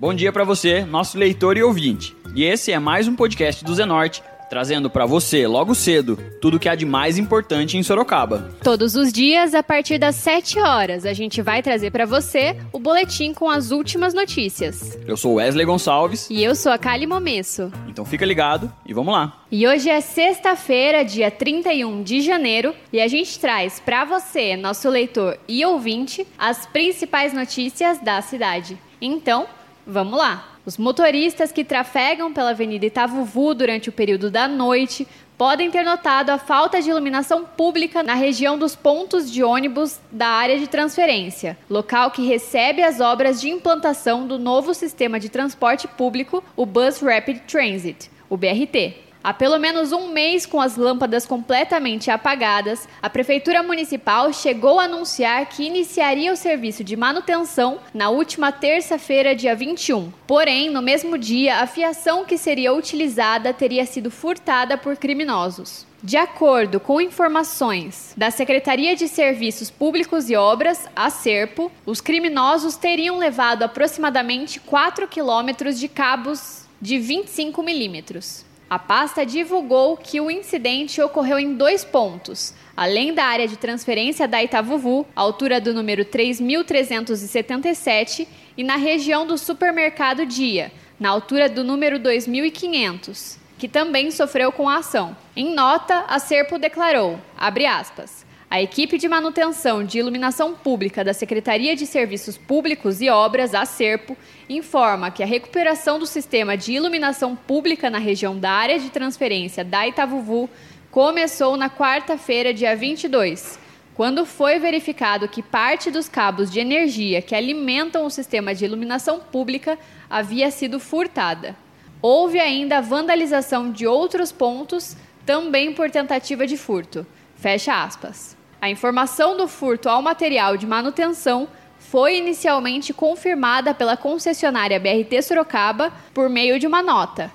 Bom dia para você, nosso leitor e ouvinte. E esse é mais um podcast do Zenorte, trazendo para você, logo cedo, tudo o que há de mais importante em Sorocaba. Todos os dias, a partir das 7 horas, a gente vai trazer para você o boletim com as últimas notícias. Eu sou Wesley Gonçalves. E eu sou a Kali Momesso. Então fica ligado e vamos lá. E hoje é sexta-feira, dia 31 de janeiro, e a gente traz para você, nosso leitor e ouvinte, as principais notícias da cidade. Então, Vamos lá! Os motoristas que trafegam pela Avenida Itavuvu durante o período da noite podem ter notado a falta de iluminação pública na região dos pontos de ônibus da área de transferência, local que recebe as obras de implantação do novo sistema de transporte público, o Bus Rapid Transit, o BRT. Há pelo menos um mês com as lâmpadas completamente apagadas, a Prefeitura Municipal chegou a anunciar que iniciaria o serviço de manutenção na última terça-feira, dia 21. Porém, no mesmo dia, a fiação que seria utilizada teria sido furtada por criminosos. De acordo com informações da Secretaria de Serviços Públicos e Obras, a SERPO, os criminosos teriam levado aproximadamente 4 quilômetros de cabos de 25 milímetros. A pasta divulgou que o incidente ocorreu em dois pontos, além da área de transferência da Itavuvu, altura do número 3377, e na região do supermercado Dia, na altura do número 2500, que também sofreu com a ação. Em nota, a Serpo declarou, abre aspas, a equipe de manutenção de iluminação pública da Secretaria de Serviços Públicos e Obras, a SERPO, informa que a recuperação do sistema de iluminação pública na região da área de transferência da Itavuvu começou na quarta-feira, dia 22, quando foi verificado que parte dos cabos de energia que alimentam o sistema de iluminação pública havia sido furtada. Houve ainda vandalização de outros pontos, também por tentativa de furto. Fecha aspas. A informação do furto ao material de manutenção foi inicialmente confirmada pela concessionária BRT Sorocaba por meio de uma nota.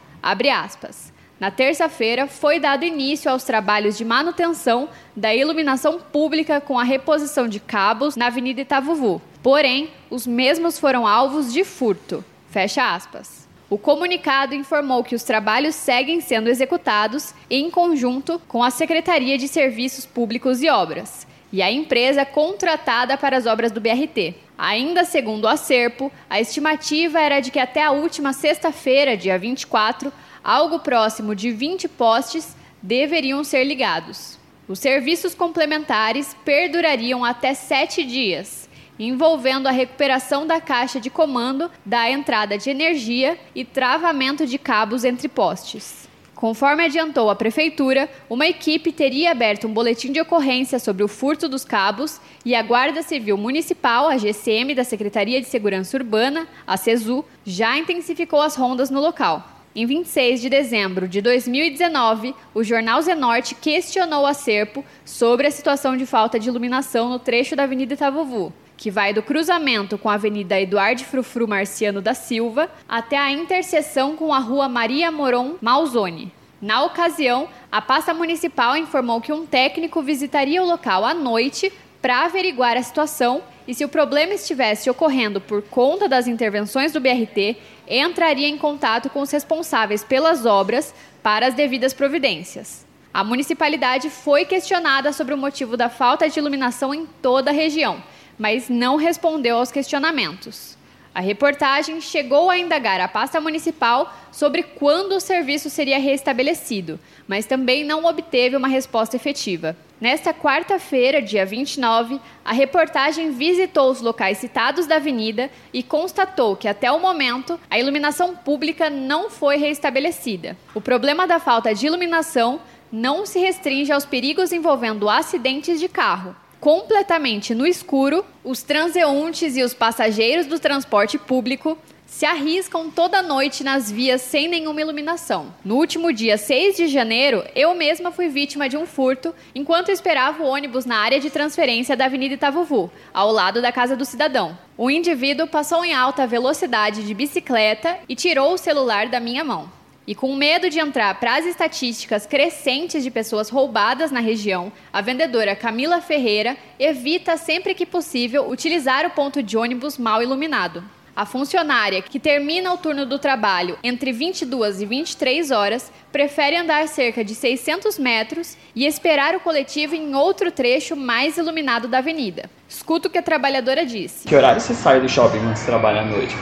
Na terça-feira, foi dado início aos trabalhos de manutenção da iluminação pública com a reposição de cabos na Avenida Itavuvu. Porém, os mesmos foram alvos de furto. Fecha aspas. O comunicado informou que os trabalhos seguem sendo executados em conjunto com a Secretaria de Serviços Públicos e Obras e a empresa contratada para as obras do BRT. Ainda segundo a Serpo, a estimativa era de que até a última sexta-feira, dia 24, algo próximo de 20 postes deveriam ser ligados. Os serviços complementares perdurariam até sete dias envolvendo a recuperação da caixa de comando da entrada de energia e travamento de cabos entre postes. Conforme adiantou a prefeitura, uma equipe teria aberto um boletim de ocorrência sobre o furto dos cabos e a Guarda Civil Municipal, a GCM da Secretaria de Segurança Urbana, a CESU, já intensificou as rondas no local. Em 26 de dezembro de 2019, o jornal Zenorte questionou a Serpo sobre a situação de falta de iluminação no trecho da Avenida Itavuvu que vai do cruzamento com a Avenida Eduardo Frufru Marciano da Silva até a interseção com a Rua Maria Moron Malzone. Na ocasião, a pasta municipal informou que um técnico visitaria o local à noite para averiguar a situação e, se o problema estivesse ocorrendo por conta das intervenções do BRT, entraria em contato com os responsáveis pelas obras para as devidas providências. A municipalidade foi questionada sobre o motivo da falta de iluminação em toda a região mas não respondeu aos questionamentos. A reportagem chegou a indagar a pasta municipal sobre quando o serviço seria restabelecido, mas também não obteve uma resposta efetiva. Nesta quarta-feira, dia 29, a reportagem visitou os locais citados da avenida e constatou que, até o momento, a iluminação pública não foi reestabelecida. O problema da falta de iluminação não se restringe aos perigos envolvendo acidentes de carro completamente no escuro, os transeuntes e os passageiros do transporte público se arriscam toda noite nas vias sem nenhuma iluminação. No último dia 6 de janeiro, eu mesma fui vítima de um furto enquanto esperava o ônibus na área de transferência da Avenida Itavuvu, ao lado da casa do cidadão. O indivíduo passou em alta velocidade de bicicleta e tirou o celular da minha mão. E com medo de entrar para as estatísticas crescentes de pessoas roubadas na região, a vendedora Camila Ferreira evita sempre que possível utilizar o ponto de ônibus mal iluminado. A funcionária que termina o turno do trabalho entre 22 e 23 horas prefere andar cerca de 600 metros e esperar o coletivo em outro trecho mais iluminado da avenida. Escuta o que a trabalhadora disse. Que horário você sai do shopping quando você trabalha à noite?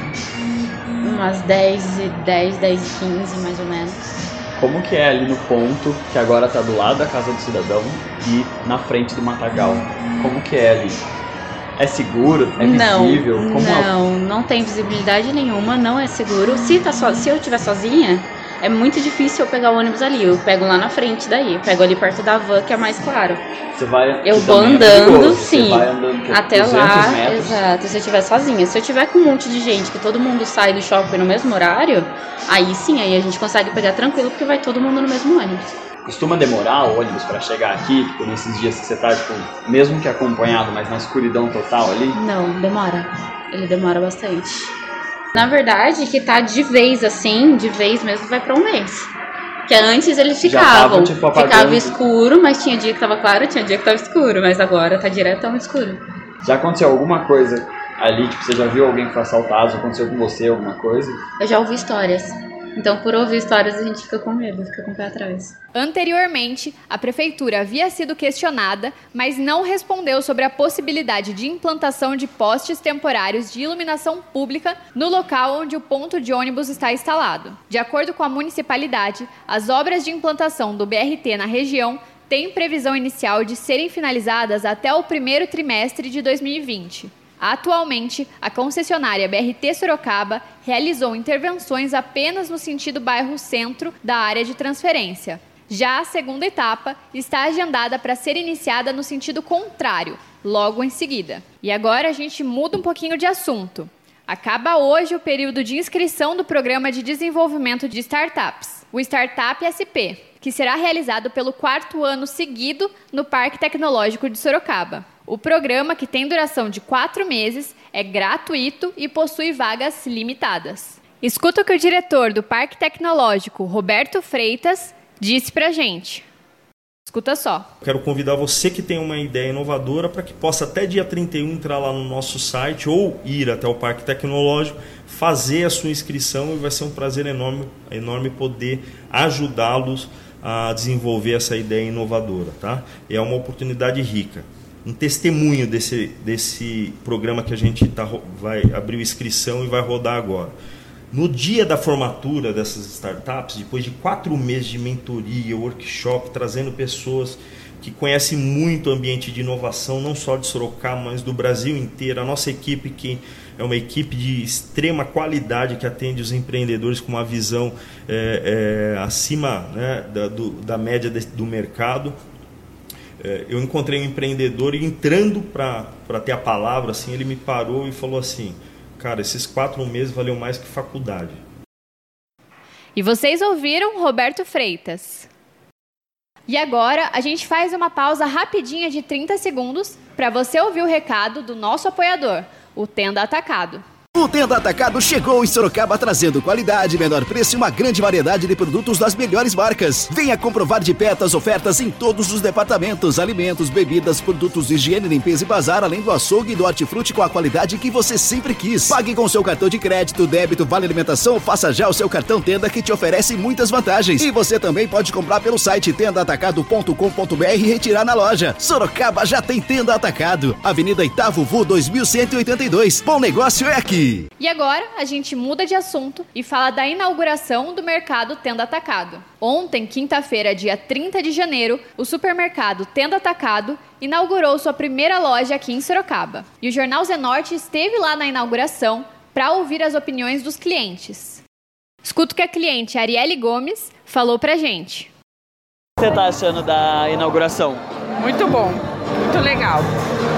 Umas 10 e 10, 10 e 15 mais ou menos. Como que é ali no ponto que agora está do lado da casa do cidadão e na frente do matagal? Como que é ali? É seguro? É não, visível? Como é não, não tem visibilidade nenhuma, não é seguro. Se, tá so, se eu estiver sozinha, é muito difícil eu pegar o ônibus ali. Eu pego lá na frente daí, eu pego ali perto da van, que é mais claro. Você vai. Eu vou é andando, perigoso, sim. Você vai andando que, Até 200 lá, metros. exato. Se eu estiver sozinha. Se eu tiver com um monte de gente, que todo mundo sai do shopping no mesmo horário, aí sim, aí a gente consegue pegar tranquilo, porque vai todo mundo no mesmo ônibus. Costuma demorar o ônibus para chegar aqui, tipo, nesses dias que você tá, tipo, mesmo que acompanhado, mas na escuridão total ali? Não, demora. Ele demora bastante. Na verdade, que tá de vez assim, de vez mesmo, vai pra um mês. Que antes eles Já tava, ficavam. tipo, apagando. ficava escuro, mas tinha dia que tava claro, tinha dia que tava escuro. Mas agora tá diretão escuro. Já aconteceu alguma coisa ali, tipo, você já viu alguém que foi assaltado, já aconteceu com você alguma coisa? Eu já ouvi histórias. Então, por ouvir histórias, a gente fica com medo, fica com o pé atrás. Anteriormente, a prefeitura havia sido questionada, mas não respondeu sobre a possibilidade de implantação de postes temporários de iluminação pública no local onde o ponto de ônibus está instalado. De acordo com a municipalidade, as obras de implantação do BRT na região têm previsão inicial de serem finalizadas até o primeiro trimestre de 2020. Atualmente, a concessionária BRT Sorocaba realizou intervenções apenas no sentido bairro centro da área de transferência. Já a segunda etapa está agendada para ser iniciada no sentido contrário, logo em seguida. E agora a gente muda um pouquinho de assunto. Acaba hoje o período de inscrição do Programa de Desenvolvimento de Startups, o Startup SP, que será realizado pelo quarto ano seguido no Parque Tecnológico de Sorocaba. O programa, que tem duração de quatro meses, é gratuito e possui vagas limitadas. Escuta o que o diretor do Parque Tecnológico, Roberto Freitas, disse pra gente. Escuta só. Quero convidar você que tem uma ideia inovadora para que possa até dia 31 entrar lá no nosso site ou ir até o Parque Tecnológico, fazer a sua inscrição e vai ser um prazer enorme, enorme poder ajudá-los a desenvolver essa ideia inovadora, tá? É uma oportunidade rica. Um testemunho desse, desse programa que a gente tá, vai abrir inscrição e vai rodar agora. No dia da formatura dessas startups, depois de quatro meses de mentoria, workshop, trazendo pessoas que conhecem muito o ambiente de inovação, não só de Sorocaba, mas do Brasil inteiro, a nossa equipe que é uma equipe de extrema qualidade que atende os empreendedores com uma visão é, é, acima né, da, do- da média de- do mercado. É, eu encontrei um empreendedor e entrando para ter a palavra, assim, ele me parou e falou assim, cara, esses quatro meses valeu mais que faculdade. E vocês ouviram Roberto Freitas. E agora a gente faz uma pausa rapidinha de 30 segundos para você ouvir o recado do nosso apoiador, o Tenda Atacado. O Tenda Atacado chegou em Sorocaba trazendo qualidade, menor preço e uma grande variedade de produtos das melhores marcas. Venha comprovar de perto as ofertas em todos os departamentos, alimentos, bebidas, produtos de higiene, limpeza e bazar, além do açougue e do hortifruti com a qualidade que você sempre quis. Pague com seu cartão de crédito, débito, vale alimentação faça já o seu cartão Tenda que te oferece muitas vantagens. E você também pode comprar pelo site tendaatacado.com.br e retirar na loja. Sorocaba já tem Tenda Atacado. Avenida Itavuvu 2182. Bom negócio é aqui. E agora a gente muda de assunto e fala da inauguração do mercado Tenda Atacado. Ontem, quinta-feira, dia 30 de janeiro, o supermercado Tenda Atacado inaugurou sua primeira loja aqui em Sorocaba. E o Jornal Zenorte esteve lá na inauguração para ouvir as opiniões dos clientes. Escuta o que a cliente Arielle Gomes falou pra gente. O que você tá achando da inauguração? Muito bom, muito legal.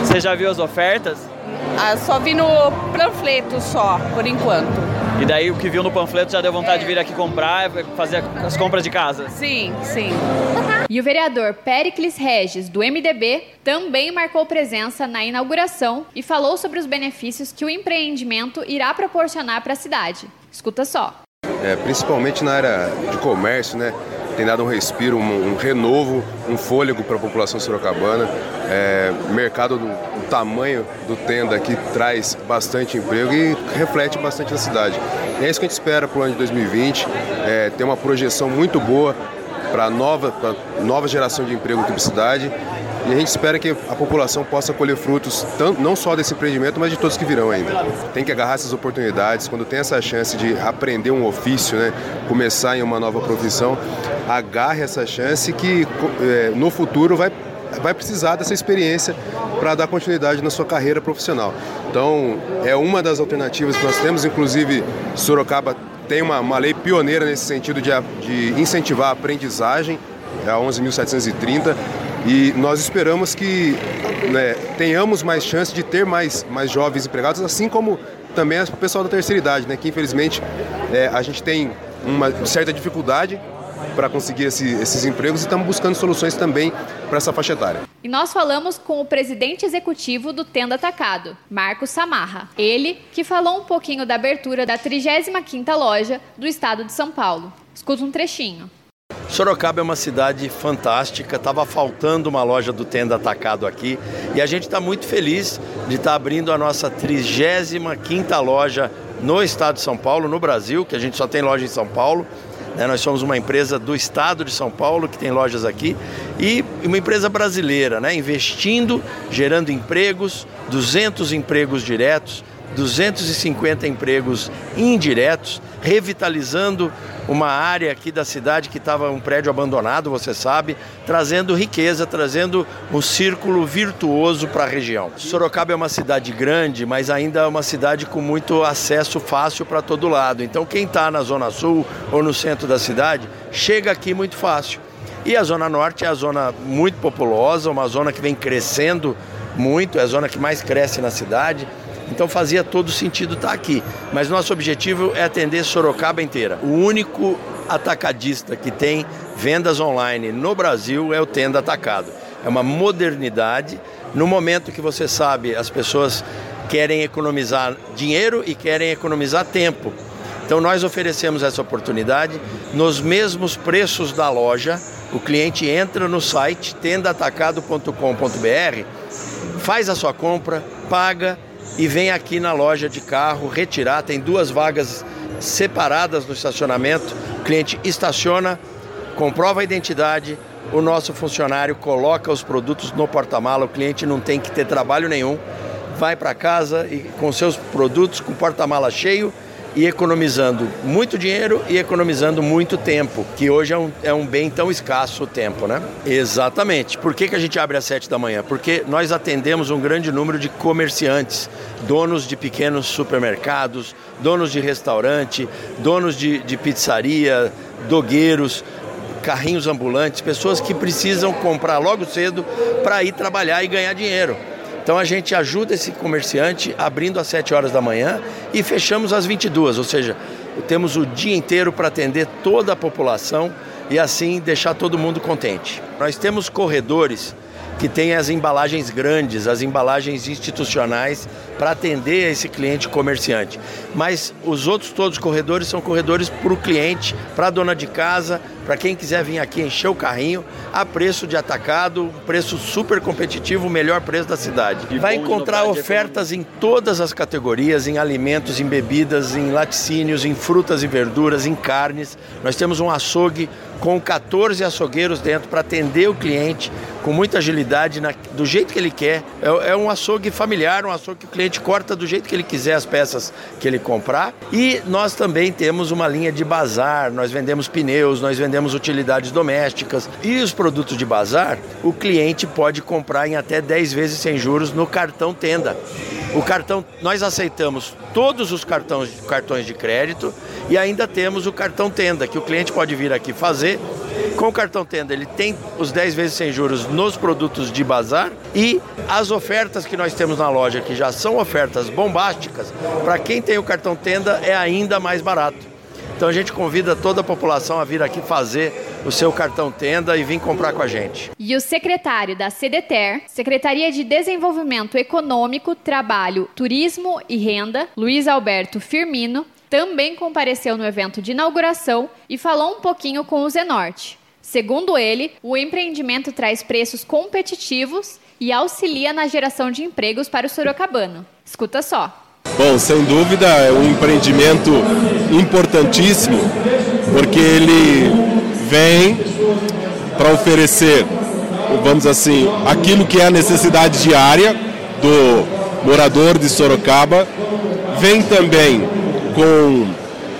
Você já viu as ofertas? Ah, só vi no panfleto só, por enquanto. E daí o que viu no panfleto já deu vontade de vir aqui comprar, fazer as compras de casa? Sim, sim. E o vereador Pericles Regis, do MDB, também marcou presença na inauguração e falou sobre os benefícios que o empreendimento irá proporcionar para a cidade. Escuta só. É, principalmente na área de comércio, né? Tem dado um respiro, um, um renovo, um fôlego para a população sorocabana. É, mercado do, do, tamanho do tenda aqui traz bastante emprego e reflete bastante na cidade. E é isso que a gente espera para o ano de 2020, é, ter uma projeção muito boa para a nova, nova geração de emprego aqui para a cidade e a gente espera que a população possa colher frutos não só desse empreendimento, mas de todos que virão ainda. Tem que agarrar essas oportunidades, quando tem essa chance de aprender um ofício, né, começar em uma nova profissão, agarre essa chance que é, no futuro vai, vai precisar dessa experiência para dar continuidade na sua carreira profissional. Então, é uma das alternativas que nós temos, inclusive Sorocaba tem uma, uma lei pioneira nesse sentido de, de incentivar a aprendizagem, é a 11.730, e nós esperamos que né, tenhamos mais chance de ter mais, mais jovens empregados, assim como também o pessoal da terceira idade, né, que infelizmente é, a gente tem uma certa dificuldade para conseguir esse, esses empregos e estamos buscando soluções também para essa faixa etária. E nós falamos com o presidente executivo do Tenda Atacado, Marcos Samarra. Ele que falou um pouquinho da abertura da 35ª loja do estado de São Paulo. Escuta um trechinho. Sorocaba é uma cidade fantástica, estava faltando uma loja do Tenda Atacado aqui e a gente está muito feliz de estar tá abrindo a nossa 35ª loja no estado de São Paulo, no Brasil, que a gente só tem loja em São Paulo. Né? Nós somos uma empresa do estado de São Paulo que tem lojas aqui e uma empresa brasileira, né? investindo, gerando empregos, 200 empregos diretos, 250 empregos indiretos, revitalizando uma área aqui da cidade que estava um prédio abandonado, você sabe, trazendo riqueza, trazendo um círculo virtuoso para a região. Sorocaba é uma cidade grande, mas ainda é uma cidade com muito acesso fácil para todo lado. Então quem está na zona sul ou no centro da cidade chega aqui muito fácil. E a zona norte é a zona muito populosa, uma zona que vem crescendo muito, é a zona que mais cresce na cidade. Então fazia todo sentido estar aqui. Mas nosso objetivo é atender Sorocaba inteira. O único atacadista que tem vendas online no Brasil é o Tenda Atacado. É uma modernidade. No momento que você sabe, as pessoas querem economizar dinheiro e querem economizar tempo. Então nós oferecemos essa oportunidade nos mesmos preços da loja. O cliente entra no site tendaatacado.com.br, faz a sua compra, paga e vem aqui na loja de carro retirar. Tem duas vagas separadas no estacionamento. O cliente estaciona, comprova a identidade, o nosso funcionário coloca os produtos no porta-mala. O cliente não tem que ter trabalho nenhum. Vai para casa e com seus produtos com porta-mala cheio e economizando muito dinheiro e economizando muito tempo, que hoje é um, é um bem tão escasso o tempo, né? Exatamente. Por que, que a gente abre às 7 da manhã? Porque nós atendemos um grande número de comerciantes, donos de pequenos supermercados, donos de restaurante, donos de, de pizzaria, dogueiros, carrinhos ambulantes, pessoas que precisam comprar logo cedo para ir trabalhar e ganhar dinheiro. Então a gente ajuda esse comerciante abrindo às 7 horas da manhã e fechamos às 22, ou seja, temos o dia inteiro para atender toda a população e assim deixar todo mundo contente. Nós temos corredores que têm as embalagens grandes, as embalagens institucionais para atender esse cliente comerciante. Mas os outros todos os corredores são corredores para o cliente, para a dona de casa, para quem quiser vir aqui encher o carrinho, a preço de atacado, preço super competitivo, o melhor preço da cidade. Vai encontrar ofertas em todas as categorias, em alimentos, em bebidas, em laticínios, em frutas e verduras, em carnes. Nós temos um açougue com 14 açougueiros dentro para atender o cliente com muita agilidade, na, do jeito que ele quer. É, é, um açougue familiar, um açougue que o cliente corta do jeito que ele quiser as peças que ele comprar. E nós também temos uma linha de bazar, nós vendemos pneus, nós vendemos utilidades domésticas. E os produtos de bazar, o cliente pode comprar em até 10 vezes sem juros no cartão tenda. O cartão, nós aceitamos todos os cartões, cartões de crédito e ainda temos o cartão tenda, que o cliente pode vir aqui fazer. Com o cartão tenda, ele tem os 10 vezes sem juros nos produtos de bazar e as ofertas que nós temos na loja, que já são ofertas bombásticas, para quem tem o cartão tenda é ainda mais barato. Então a gente convida toda a população a vir aqui fazer o seu cartão tenda e vir comprar com a gente. E o secretário da CDTER, Secretaria de Desenvolvimento Econômico, Trabalho, Turismo e Renda, Luiz Alberto Firmino, também compareceu no evento de inauguração e falou um pouquinho com o Zenorte. Segundo ele, o empreendimento traz preços competitivos e auxilia na geração de empregos para o sorocabano. Escuta só. Bom, sem dúvida é um empreendimento importantíssimo, porque ele vem para oferecer, vamos assim, aquilo que é a necessidade diária do morador de Sorocaba, vem também com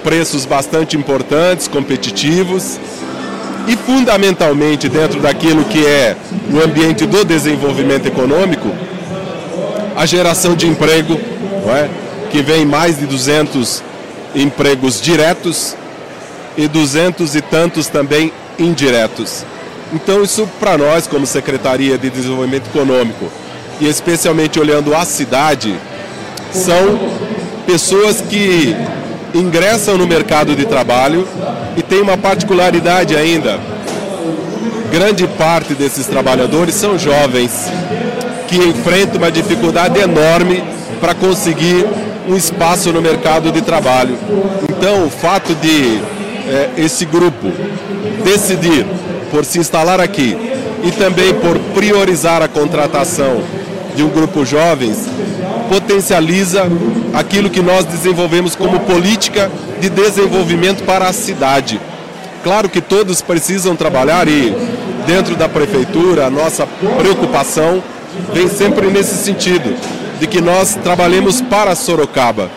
preços bastante importantes, competitivos e fundamentalmente dentro daquilo que é o ambiente do desenvolvimento econômico, a geração de emprego, é? Que vem mais de 200 empregos diretos e 200 e tantos também indiretos. Então isso para nós como Secretaria de Desenvolvimento Econômico e especialmente olhando a cidade, são pessoas que ingressam no mercado de trabalho e tem uma particularidade ainda. Grande parte desses trabalhadores são jovens que enfrentam uma dificuldade enorme para conseguir um espaço no mercado de trabalho. Então, o fato de é, esse grupo decidir por se instalar aqui e também por priorizar a contratação de um grupo jovens potencializa aquilo que nós desenvolvemos como política de desenvolvimento para a cidade. Claro que todos precisam trabalhar e dentro da prefeitura a nossa preocupação vem sempre nesse sentido, de que nós trabalhemos para Sorocaba,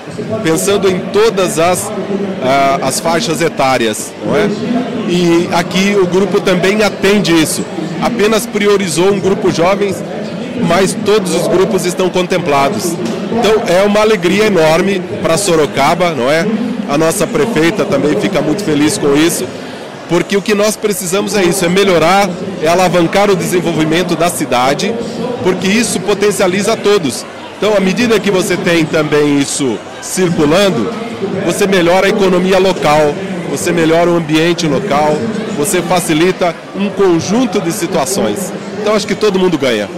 pensando em todas as, uh, as faixas etárias. Não é? E aqui o grupo também atende isso. Apenas priorizou um grupo jovens mas todos os grupos estão contemplados. Então é uma alegria enorme para Sorocaba, não é? A nossa prefeita também fica muito feliz com isso, porque o que nós precisamos é isso, é melhorar, é alavancar o desenvolvimento da cidade, porque isso potencializa todos. Então, à medida que você tem também isso circulando, você melhora a economia local, você melhora o ambiente local, você facilita um conjunto de situações. Então, acho que todo mundo ganha.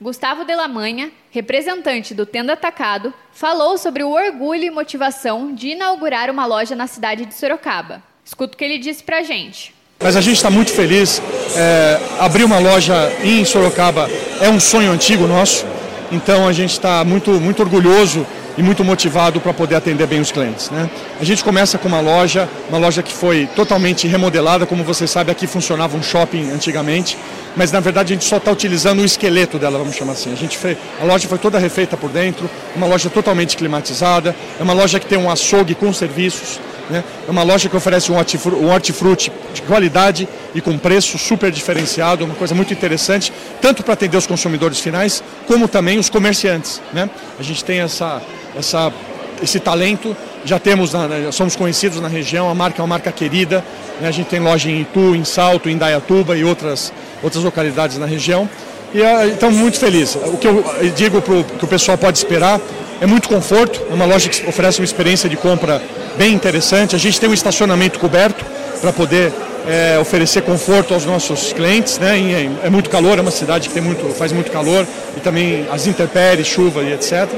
Gustavo Delamanha, representante do Tenda Atacado, falou sobre o orgulho e motivação de inaugurar uma loja na cidade de Sorocaba. Escuta o que ele disse pra gente. Mas a gente está muito feliz. É, abrir uma loja em Sorocaba é um sonho antigo nosso. Então a gente está muito, muito orgulhoso e muito motivado para poder atender bem os clientes. Né? A gente começa com uma loja, uma loja que foi totalmente remodelada, como vocês sabem, aqui funcionava um shopping antigamente, mas na verdade a gente só está utilizando o esqueleto dela, vamos chamar assim. A, gente fez, a loja foi toda refeita por dentro, uma loja totalmente climatizada, é uma loja que tem um açougue com serviços, né? É uma loja que oferece um hortifruti de qualidade e com preço super diferenciado, uma coisa muito interessante, tanto para atender os consumidores finais, como também os comerciantes. Né? A gente tem essa, essa, esse talento, já temos, somos conhecidos na região, a marca é uma marca querida, né? a gente tem loja em Itu, em Salto, em Dayatuba e outras, outras localidades na região. E ah, estamos muito felizes. O que eu digo pro, que o pessoal pode esperar é muito conforto, é uma loja que oferece uma experiência de compra bem interessante. A gente tem um estacionamento coberto para poder é, oferecer conforto aos nossos clientes. Né? É, é, muito calor, é uma cidade que tem muito, faz muito calor e também as intempéries, chuva e etc.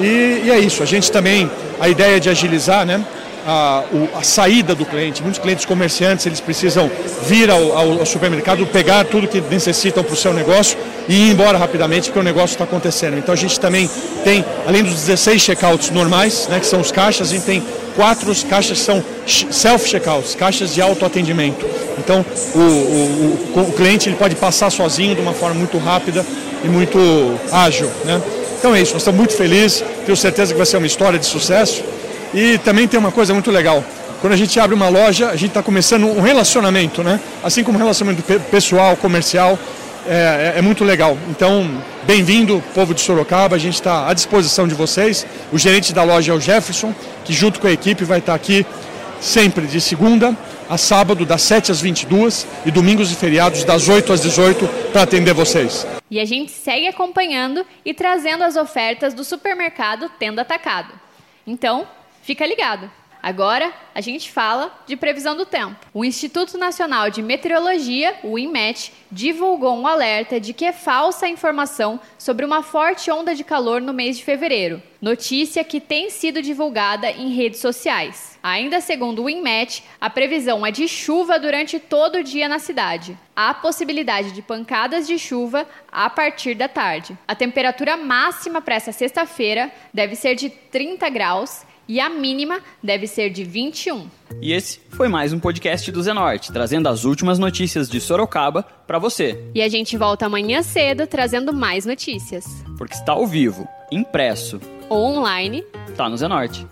E, e é isso. A gente também, a ideia de agilizar, né? a, a, saída do cliente. Muitos clientes comerciantes eles precisam vir ao, ao, ao supermercado, pegar tudo que necessitam para o seu negócio e ir embora rapidamente porque o negócio está acontecendo. Então a gente também tem, além dos 16 checkouts normais, né, que são os caixas, a gente tem quatro caixas são self-checkouts, caixas de autoatendimento. Então o, o, o, o, cliente ele pode passar sozinho de uma forma muito rápida e muito ágil. Né? Então é isso, nós estamos muito felizes, tenho certeza que vai ser uma história de sucesso. E também tem uma coisa muito legal. Quando a gente abre uma loja, a gente está começando um relacionamento, né? Assim como um relacionamento pessoal, comercial, é, é, é muito legal. Então, bem-vindo, povo de Sorocaba. A gente está à disposição de vocês. O gerente da loja é o Jefferson, que junto com a equipe vai estar aqui sempre de segunda a sábado, das 7 às 22 e domingos e feriados, das 8 às 18, para atender vocês. E a gente segue acompanhando e trazendo as ofertas do supermercado Tenda Atacado. Então, Fica ligado. Agora, a gente fala de previsão do tempo. O Instituto Nacional de Meteorologia, o INMET, divulgou um alerta de que é falsa a informação sobre uma forte onda de calor no mês de fevereiro. Notícia que tem sido divulgada em redes sociais. Ainda segundo o INMET, a previsão é de chuva durante todo o dia na cidade. Há possibilidade de pancadas de chuva a partir da tarde. A temperatura máxima para essa sexta-feira deve ser de 30 graus e a mínima deve ser de 21. E esse foi mais um podcast do Zenorte, trazendo as últimas notícias de Sorocaba para você. E a gente volta amanhã cedo trazendo mais notícias. Porque está ao vivo, impresso ou online, tá no Zenorte.